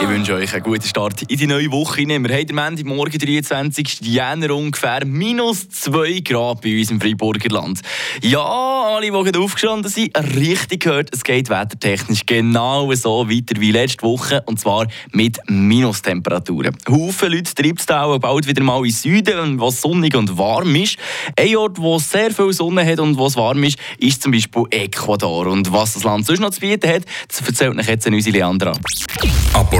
Ich wünsche euch einen guten Start in die neue Woche. Wir haben am Ende morgen 23. Jänner ungefähr minus 2 Grad bei uns im Freiburger Land. Ja, alle, die gerade aufgestanden sind, richtig gehört, es geht wettertechnisch genau so weiter wie letzte Woche und zwar mit Minustemperaturen. Haufen Leute treibt es auch bald wieder mal in Süden, wo es sonnig und warm ist. Ein Ort, wo sehr viel Sonne hat und wo es warm ist, ist zum Beispiel Ecuador. Und was das Land sonst noch zu bieten hat, das erzählt euch jetzt unsere Leandra. Eine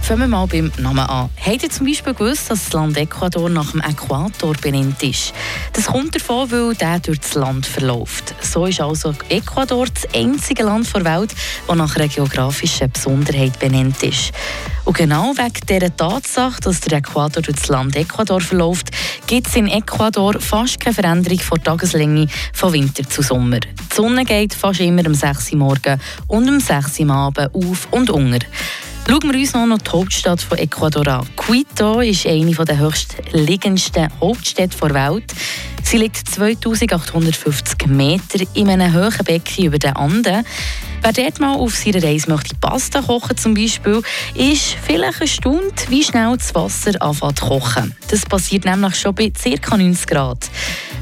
Fangen wir mal beim Namen an. Habt ihr zum Beispiel gewusst, dass das Land Ecuador nach dem Äquator benannt ist? Das kommt davon, weil der durch das Land verläuft. So ist also Ecuador das einzige Land der Welt, das nach einer geografischen Besonderheit benannt ist. Und genau wegen dieser Tatsache, dass der Äquator durch das Land Ecuador verläuft, gibt es in Ecuador fast keine Veränderung von Tageslänge von Winter zu Sommer. Die Sonne geht fast immer um 6 Uhr morgens und um 6 Uhr am Abend auf und unter. Schauen wir uns noch die Hauptstadt von Ecuador an. Quito ist eine der höchstliegendsten Hauptstädte der Welt. Sie liegt 2850 Meter in einem hohen Becken über den Anden. Wer dort mal auf seiner Reise möchte Pasta kochen zum Beispiel, ist vielleicht erstaunt, wie schnell das Wasser anfängt zu kochen. Das passiert nämlich schon bei ca. 90 Grad.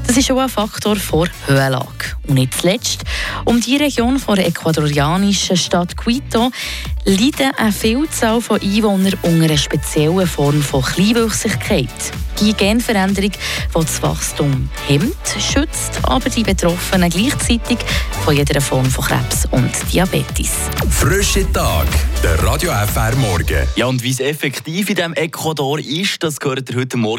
Das ist auch ein Faktor vor Höhenlage. Und nicht zuletzt, um die Region der ecuadorianischen Stadt Quito leiden eine Vielzahl von Einwohnern unter einer speziellen Form von Kleinwüchsigkeit. Die Genveränderung, die das Wachstum hemmt, schützt aber die Betroffenen gleichzeitig von jeder Form von Krebs und Diabetes. Frische Tag, der Radio FR Morgen. Ja, und wie es effektiv in diesem Ecuador ist, das gehört ihr heute Morgen